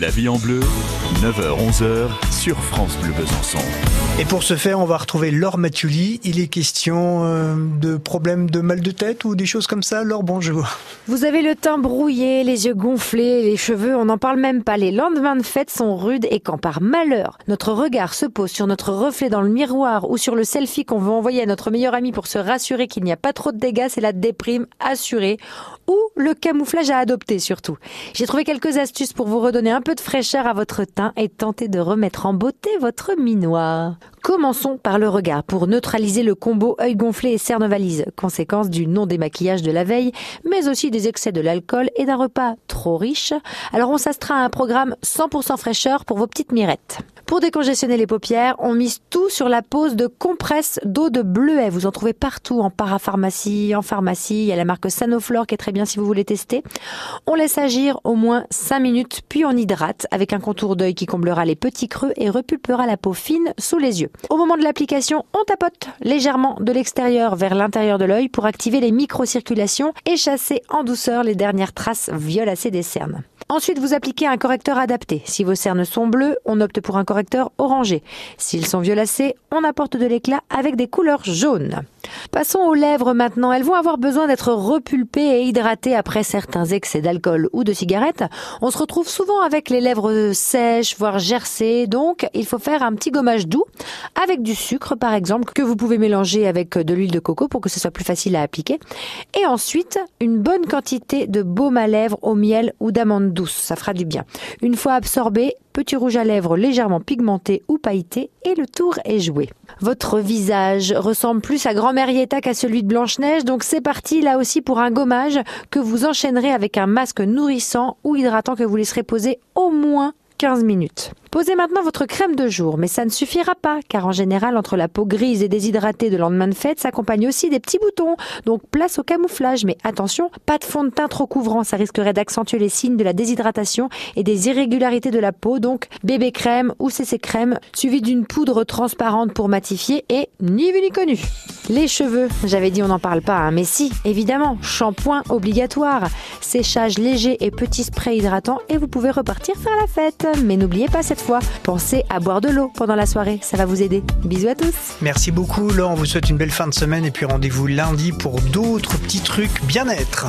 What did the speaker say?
La vie en bleu, 9h-11h sur France Bleu Besançon. Et pour ce faire, on va retrouver Laure Mathioli. Il est question euh, de problèmes de mal de tête ou des choses comme ça. Laure, bonjour. Vous avez le teint brouillé, les yeux gonflés, les cheveux, on n'en parle même pas. Les lendemains de fête sont rudes et quand par malheur, notre regard se pose sur notre reflet dans le miroir ou sur le selfie qu'on veut envoyer à notre meilleur ami pour se rassurer qu'il n'y a pas trop de dégâts, c'est la déprime assurée ou le camouflage à adopter surtout. J'ai trouvé quelques astuces pour vous redonner un peu de fraîcheur à votre teint et tenter de remettre en beauté votre minois. Commençons par le regard pour neutraliser le combo œil gonflé et cerne valise, conséquence du non démaquillage de la veille, mais aussi des excès de l'alcool et d'un repas trop riche. Alors on s'astreint à un programme 100% fraîcheur pour vos petites mirettes. Pour décongestionner les paupières, on mise tout sur la pose de compresse d'eau de bleuet. Vous en trouvez partout en parapharmacie, en pharmacie. Il y a la marque Sanoflore qui est très bien si vous voulez tester. On laisse agir au moins 5 minutes, puis on hydrate avec un contour d'œil qui comblera les petits creux et repulpera la peau fine sous les yeux. Au moment de l'application, on tapote légèrement de l'extérieur vers l'intérieur de l'œil pour activer les microcirculations et chasser en douceur les dernières traces violacées des cernes. Ensuite, vous appliquez un correcteur adapté. Si vos cernes sont bleues, on opte pour un correcteur orangé. S'ils sont violacés, on apporte de l'éclat avec des couleurs jaunes. Passons aux lèvres maintenant. Elles vont avoir besoin d'être repulpées et hydratées après certains excès d'alcool ou de cigarettes. On se retrouve souvent avec les lèvres sèches, voire gercées. Donc, il faut faire un petit gommage doux avec du sucre, par exemple, que vous pouvez mélanger avec de l'huile de coco pour que ce soit plus facile à appliquer. Et ensuite, une bonne quantité de baume à lèvres au miel ou d'amande douce. Ça fera du bien. Une fois absorbé, petit rouge à lèvres légèrement pigmenté ou pailleté et le tour est joué. Votre visage ressemble plus à grand-mère Yetta qu'à celui de Blanche-Neige, donc c'est parti là aussi pour un gommage que vous enchaînerez avec un masque nourrissant ou hydratant que vous laisserez poser au moins 15 minutes. Posez maintenant votre crème de jour, mais ça ne suffira pas, car en général, entre la peau grise et déshydratée de lendemain de fête, s'accompagne aussi des petits boutons. Donc place au camouflage, mais attention, pas de fond de teint trop couvrant, ça risquerait d'accentuer les signes de la déshydratation et des irrégularités de la peau. Donc bébé crème ou CC crème, suivi d'une poudre transparente pour matifier et ni vu ni connu. Les cheveux, j'avais dit on n'en parle pas, hein, mais si, évidemment, shampoing obligatoire, séchage léger et petit spray hydratant et vous pouvez repartir faire la fête. Mais n'oubliez pas cette fois, pensez à boire de l'eau pendant la soirée, ça va vous aider. Bisous à tous. Merci beaucoup, Laure. On vous souhaite une belle fin de semaine et puis rendez-vous lundi pour d'autres petits trucs bien-être.